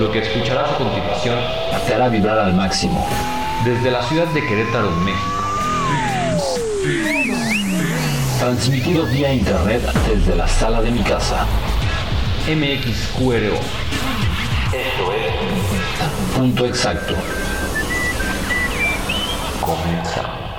Lo que escucharás a continuación te hará vibrar al máximo. desde la ciudad de Querétaro, México. Transmitido vía internet desde la sala de mi casa. MXQRO. Esto es Punto Exacto. Comenzamos.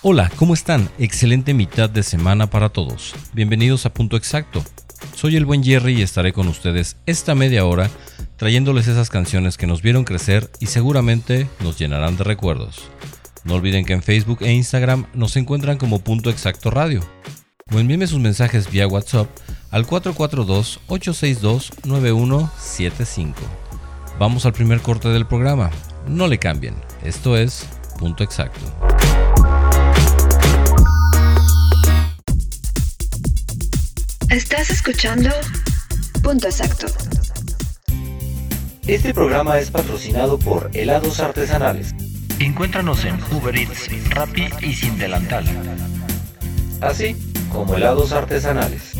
Hola, ¿cómo están? Excelente mitad de semana para todos. Bienvenidos a Punto Exacto. Soy el buen Jerry y estaré con ustedes esta media hora trayéndoles esas canciones que nos vieron crecer y seguramente nos llenarán de recuerdos. No olviden que en Facebook e Instagram nos encuentran como Punto Exacto Radio. O envíenme sus mensajes vía WhatsApp al 442-862-9175. Vamos al primer corte del programa. No le cambien. Esto es Punto Exacto. Estás escuchando Punto Exacto. Este programa es patrocinado por Helados Artesanales. Encuéntranos en Uber Eats, Rappi y Sin Delantal. Así como helados artesanales.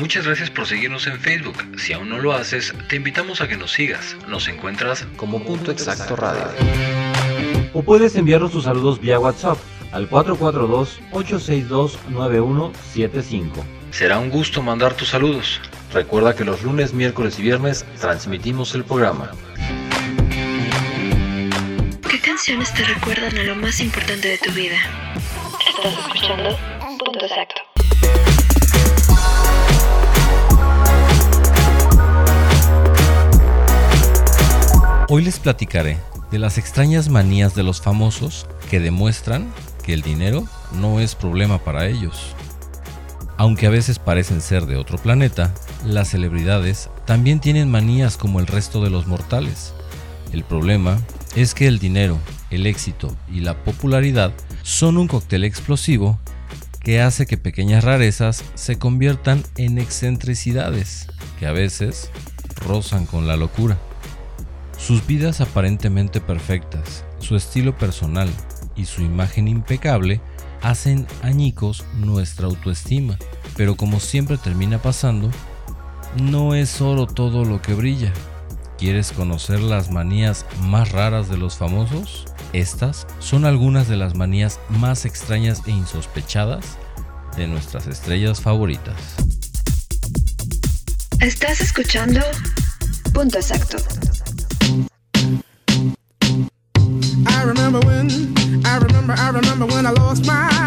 Muchas gracias por seguirnos en Facebook. Si aún no lo haces, te invitamos a que nos sigas. Nos encuentras Como Punto Exacto Radio. O puedes enviarnos tus saludos vía WhatsApp al 442-862-9175. Será un gusto mandar tus saludos. Recuerda que los lunes, miércoles y viernes transmitimos el programa. ¿Qué canciones te recuerdan a lo más importante de tu vida? Estás escuchando Punto Exacto. Hoy les platicaré de las extrañas manías de los famosos que demuestran que el dinero no es problema para ellos. Aunque a veces parecen ser de otro planeta, las celebridades también tienen manías como el resto de los mortales. El problema es que el dinero, el éxito y la popularidad son un cóctel explosivo que hace que pequeñas rarezas se conviertan en excentricidades que a veces rozan con la locura. Sus vidas aparentemente perfectas, su estilo personal y su imagen impecable hacen añicos nuestra autoestima. Pero como siempre termina pasando, no es oro todo lo que brilla. ¿Quieres conocer las manías más raras de los famosos? Estas son algunas de las manías más extrañas e insospechadas de nuestras estrellas favoritas. Estás escuchando Punto Exacto. I remember, when I lost my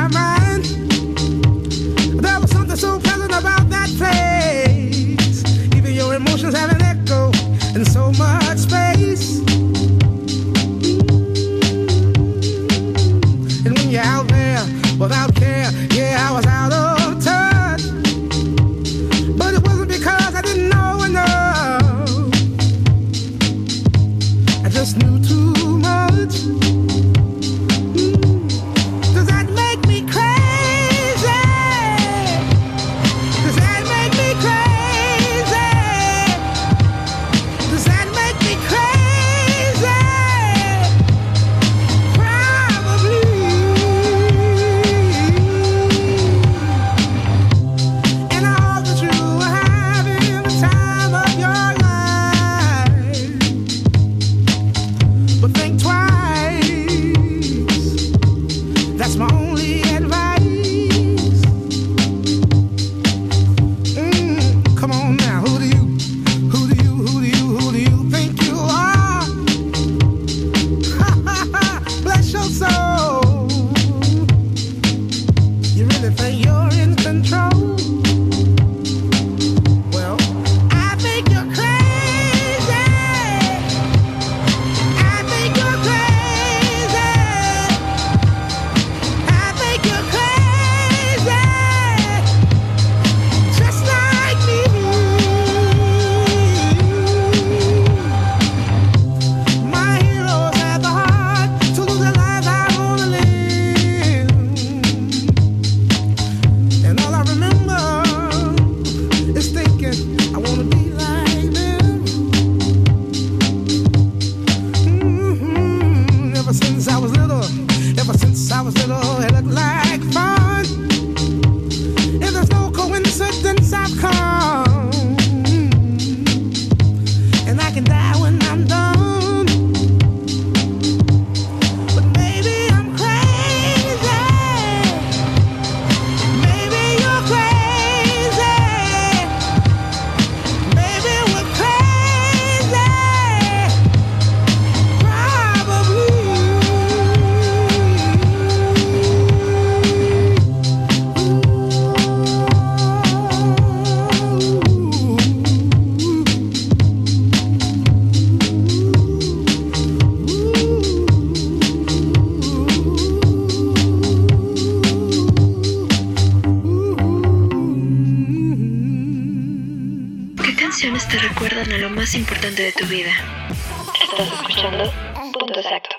can die when I'm done.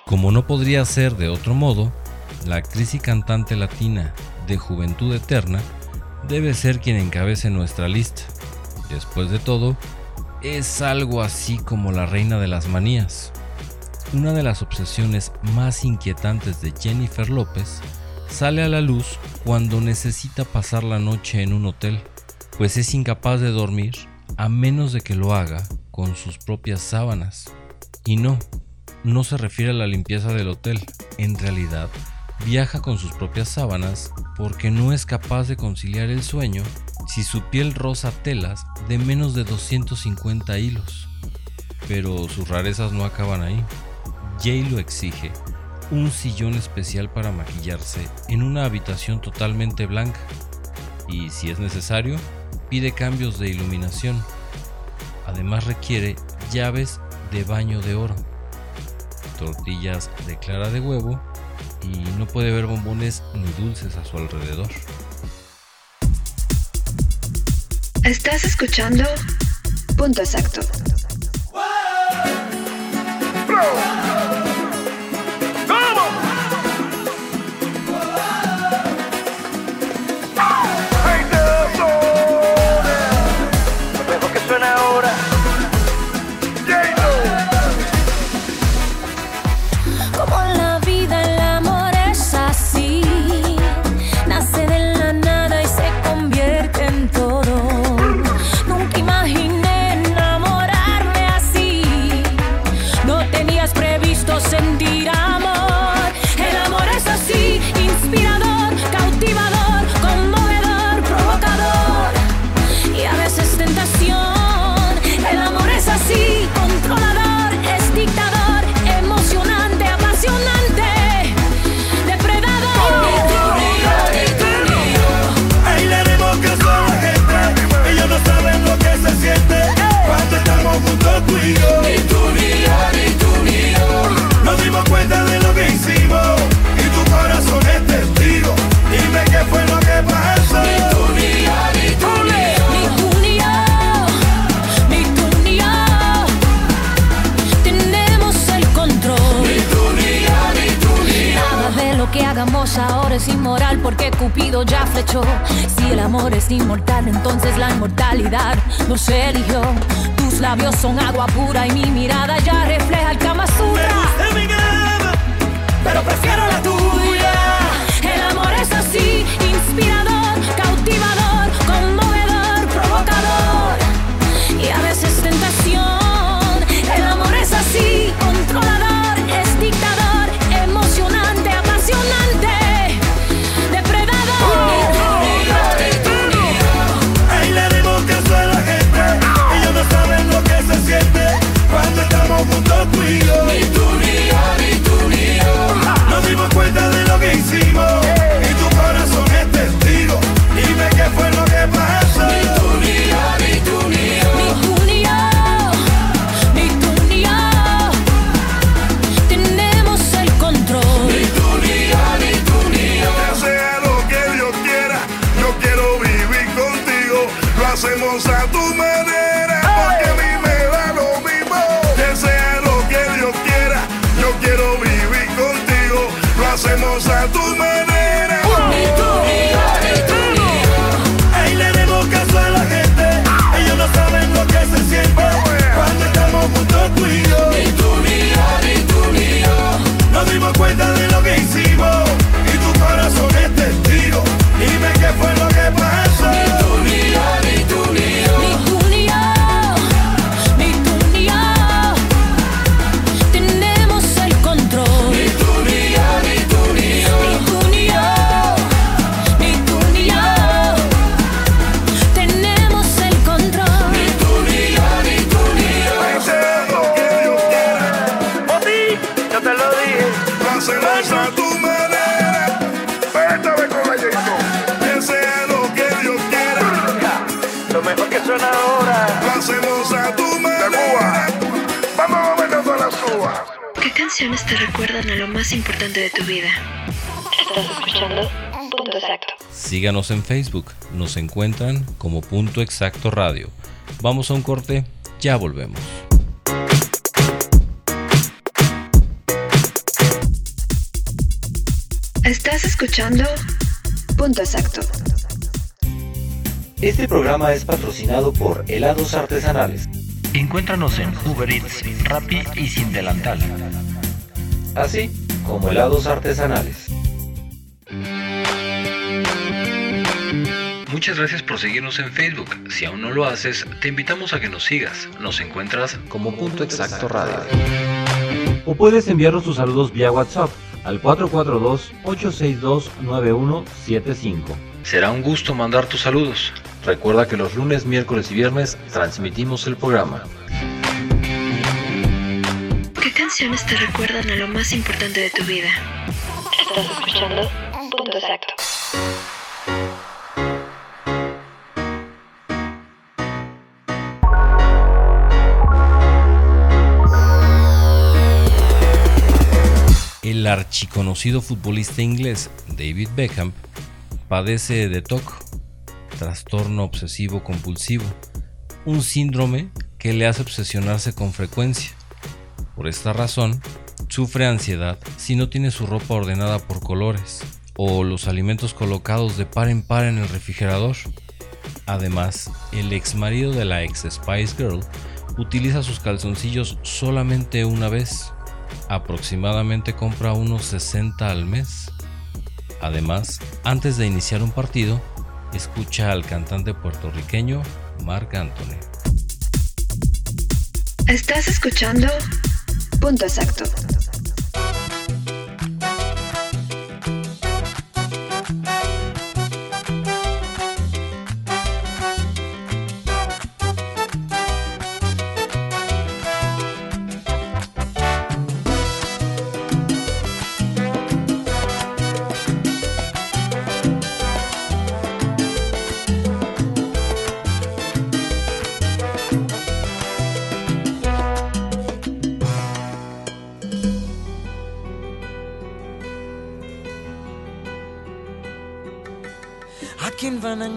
Como no podría ser de otro modo, la actriz y cantante latina de Juventud Eterna debe ser quien encabece nuestra lista. Después de todo, es algo así como la reina de las manías. Una de las obsesiones más inquietantes de Jennifer López sale a la luz cuando necesita pasar la noche en un hotel, pues es incapaz de dormir a menos de que lo haga con sus propias sábanas. Y no, no se refiere a la limpieza del hotel. En realidad, viaja con sus propias sábanas porque no es capaz de conciliar el sueño si su piel roza telas de menos de 250 hilos. Pero sus rarezas no acaban ahí. Jay lo exige un sillón especial para maquillarse en una habitación totalmente blanca y si es necesario, pide cambios de iluminación. Además requiere llaves de baño de oro, tortillas de clara de huevo y no puede ver bombones ni dulces a su alrededor. Estás escuchando Punto Exacto. ¡Wow! agua pura y mi mirada ya refleja el Kama cama, Síganos en Facebook, nos encuentran como Punto Exacto Radio. Vamos a un corte, ya volvemos. Estás escuchando Punto Exacto. Este programa es patrocinado por Helados Artesanales. Encuéntranos en Uber Eats, Rappi y Sin Delantal. Así como helados artesanales. Muchas gracias por seguirnos en Facebook. Si aún no lo haces, te invitamos a que nos sigas. Nos encuentras Como Punto Exacto Radio. O puedes enviarnos tus saludos vía WhatsApp al 442-862-9175. Será un gusto mandar tus saludos. Recuerda que los lunes, miércoles y viernes transmitimos el programa. ¿Qué canciones te recuerdan a lo más importante de tu vida? Estás escuchando Punto Exacto. El archiconocido futbolista inglés David Beckham padece de TOC, trastorno obsesivo compulsivo, un síndrome que le hace obsesionarse con frecuencia. Por esta razón, sufre ansiedad si no tiene su ropa ordenada por colores o los alimentos colocados de par en par en el refrigerador. Además, el ex marido de la ex Spice Girl utiliza sus calzoncillos solamente una vez. Aproximadamente compra unos 60 al mes. Además, antes de iniciar un partido, escucha al cantante puertorriqueño Marc Anthony. Estás escuchando Punto Exacto.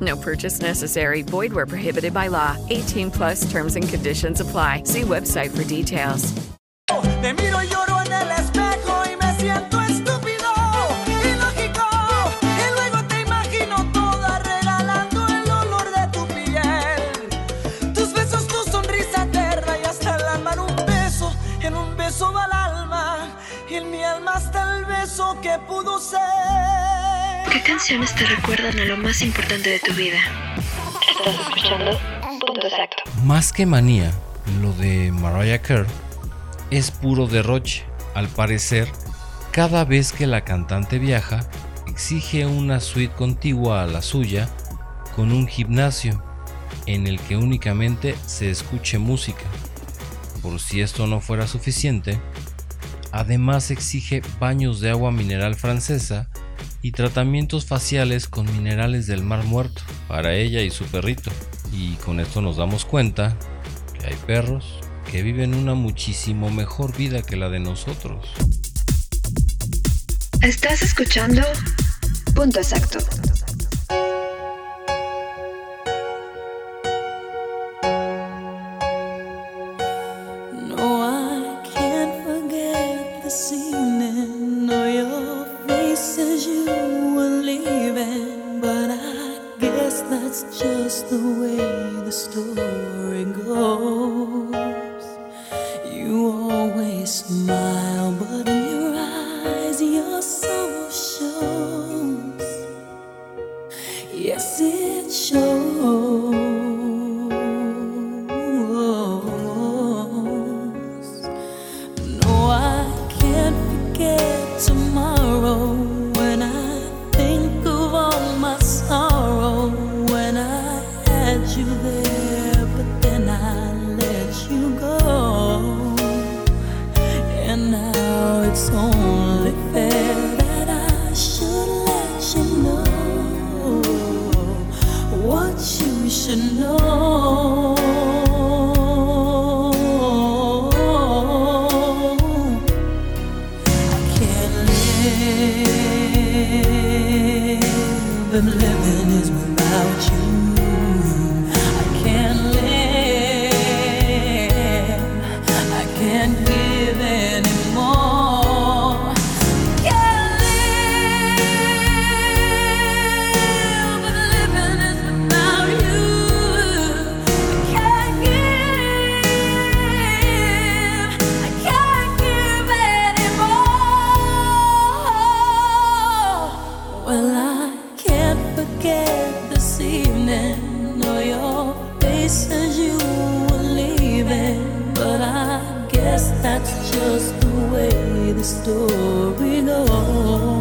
No purchase necessary. Void where prohibited by law. 18 plus terms and conditions apply. See website for details. Me miro y lloro en el espejo y me siento estúpido, ilógico. Y luego te imagino toda regalando el olor de tu piel. Tus besos, tu sonrisa eterna y hasta el alma en un beso, en un beso va el alma. Y en mi alma hasta el beso que pudo ser. ¿Qué canciones te recuerdan a lo más importante de tu vida? Estás escuchando Punto Exacto. Más que manía, lo de Mariah Carey es puro derroche. Al parecer, cada vez que la cantante viaja, exige una suite contigua a la suya con un gimnasio en el que únicamente se escuche música. Por si esto no fuera suficiente, además exige baños de agua mineral francesa y tratamientos faciales con minerales del Mar Muerto para ella y su perrito. Y con esto nos damos cuenta que hay perros que viven una muchísimo mejor vida que la de nosotros. Estás escuchando Punto Exacto. Guess that's just the way the story goes.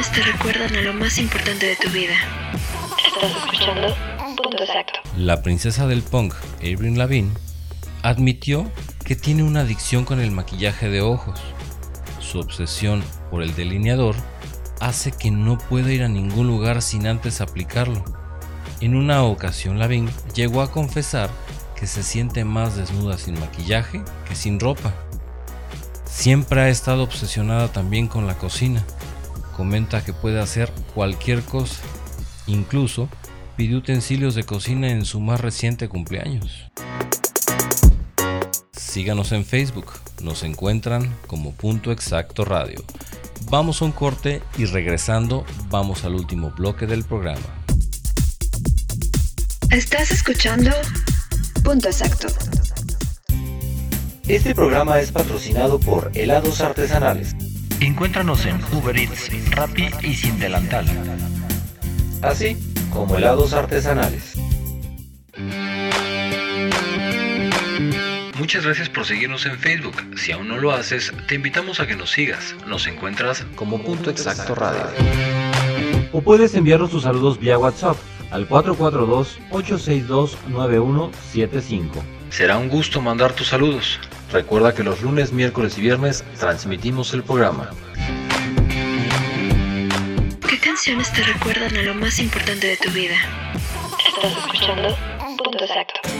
Canciones te recuerdan a lo más importante de tu vida? Estás escuchando Punto Exacto. La princesa del punk, Avril Lavigne, admitió que tiene una adicción con el maquillaje de ojos. Su obsesión por el delineador hace que no pueda ir a ningún lugar sin antes aplicarlo. En una ocasión Lavigne llegó a confesar que se siente más desnuda sin maquillaje que sin ropa. Siempre ha estado obsesionada también con la cocina. Comenta que puede hacer cualquier cosa. Incluso pidió utensilios de cocina en su más reciente cumpleaños. Síganos en Facebook, nos encuentran como Punto Exacto Radio. Vamos a un corte y regresando vamos al último bloque del programa. Estás escuchando Punto Exacto. Este programa es patrocinado por Helados Artesanales. Encuéntranos en Uber Eats, Rappi y Sin Delantal. Así como helados artesanales. Muchas gracias por seguirnos en Facebook. Si aún no lo haces, te invitamos a que nos sigas. Nos encuentras como Punto Exacto Radio. O puedes enviarnos tus saludos vía WhatsApp al 442-862-9175. Será un gusto mandar tus saludos. Recuerda que los lunes, miércoles y viernes transmitimos el programa. ¿Qué canciones te recuerdan a lo más importante de tu vida? Estás escuchando Punto Exacto.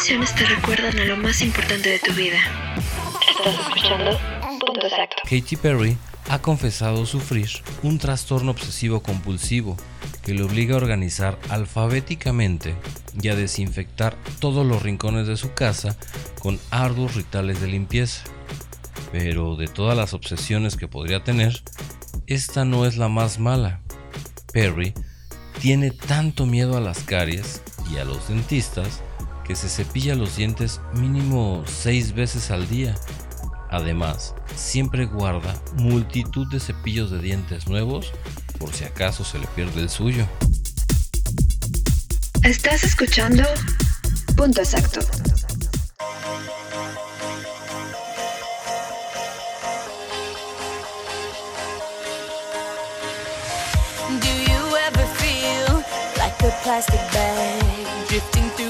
canciones te recuerdan a lo más importante de tu vida? Estás escuchando Punto Exacto. Katy Perry ha confesado sufrir un trastorno obsesivo compulsivo que le obliga a organizar alfabéticamente y a desinfectar todos los rincones de su casa con arduos rituales de limpieza. Pero de todas las obsesiones que podría tener, esta no es la más mala. Perry tiene tanto miedo a las caries y a los dentistas que se cepilla los dientes mínimo seis veces al día. Además, siempre guarda multitud de cepillos de dientes nuevos por si acaso se le pierde el suyo. Estás escuchando Punto Exacto. Do you ever feel like a plastic bag drifting through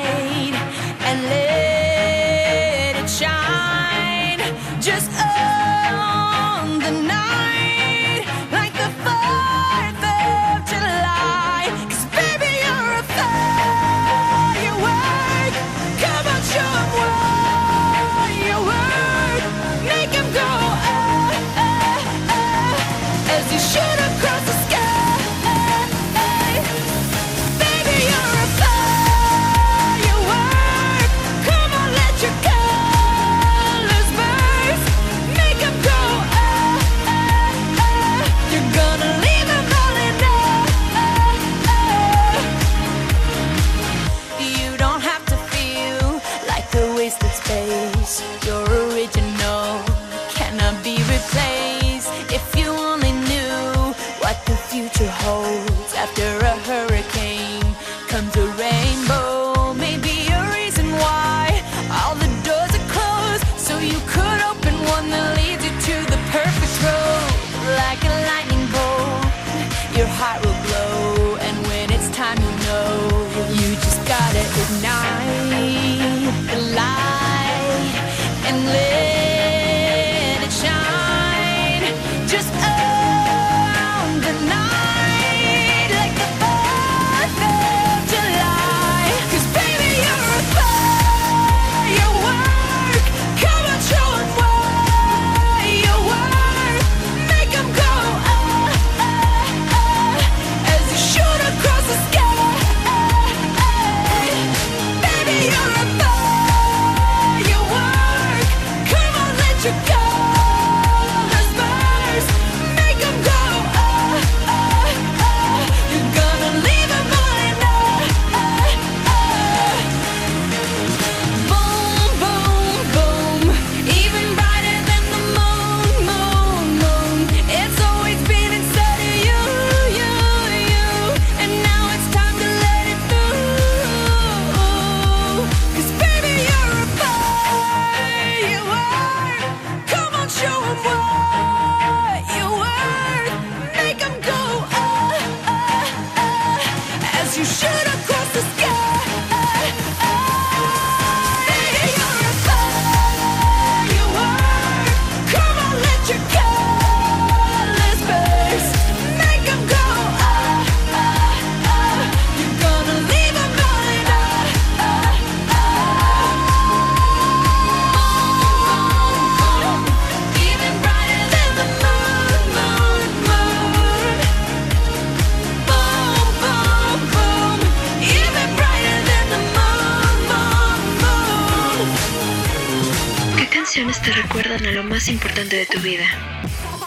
de tu vida?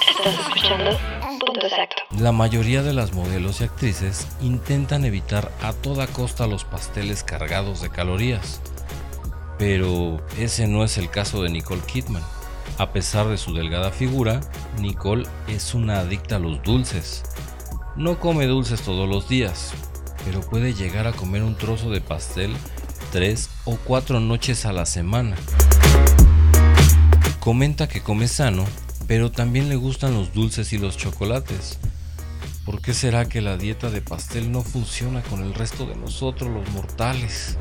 Estás escuchando Punto Exacto. La mayoría de las modelos y actrices intentan evitar a toda costa los pasteles cargados de calorías. Pero ese no es el caso de Nicole Kidman. A pesar de su delgada figura, Nicole es una adicta a los dulces. No come dulces todos los días, pero puede llegar a comer un trozo de pastel tres o cuatro noches a la semana. Comenta que come sano, pero también le gustan los dulces y los chocolates. ¿Por qué será que la dieta de pastel no funciona con el resto de nosotros los mortales?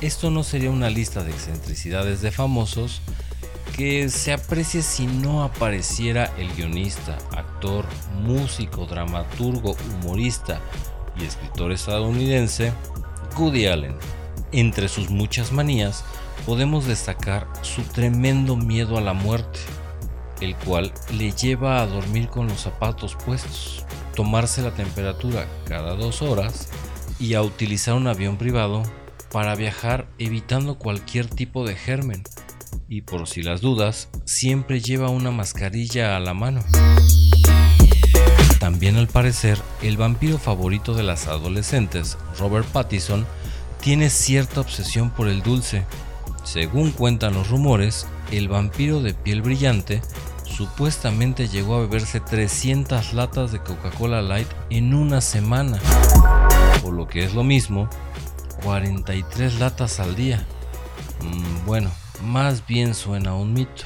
Esto no sería una lista de excentricidades de famosos que se aprecie si no apareciera el guionista, actor, músico, dramaturgo, humorista y escritor estadounidense Woody Allen. Entre sus muchas manías podemos destacar su tremendo miedo a la muerte, el cual le lleva a dormir con los zapatos puestos, tomarse la temperatura cada dos horas y a utilizar un avión privado para viajar evitando cualquier tipo de germen y por si las dudas siempre lleva una mascarilla a la mano. También al parecer el vampiro favorito de las adolescentes, Robert Pattinson, tiene cierta obsesión por el dulce. Según cuentan los rumores, el vampiro de piel brillante supuestamente llegó a beberse 300 latas de Coca-Cola Light en una semana, o lo que es lo mismo, 43 latas al día. Mm, bueno, más bien suena un mito.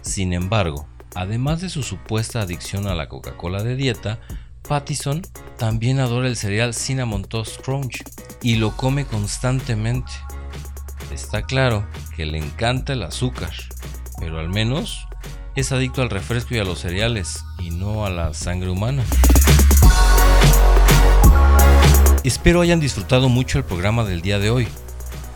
Sin embargo, además de su supuesta adicción a la Coca-Cola de dieta, Pattison también adora el cereal Cinnamon Toast Crunch y lo come constantemente. Está claro que le encanta el azúcar, pero al menos es adicto al refresco y a los cereales y no a la sangre humana. Espero hayan disfrutado mucho el programa del día de hoy.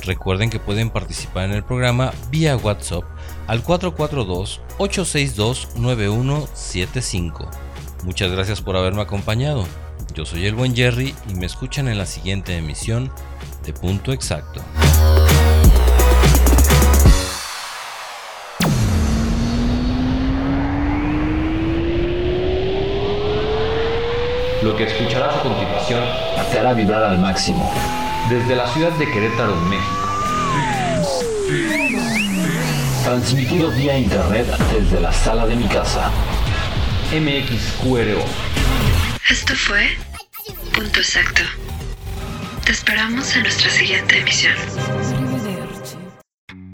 Recuerden que pueden participar en el programa vía WhatsApp al 442-862-9175. Muchas gracias por haberme acompañado. Yo soy el buen Jerry y me escuchan en la siguiente emisión de Punto Exacto. Lo que escucharás a continuación te hará vibrar al máximo. Desde la ciudad de Querétaro, México. Transmitido vía internet desde la sala de mi casa. MXQRO. Esto fue Punto Exacto. Te esperamos en nuestra siguiente emisión.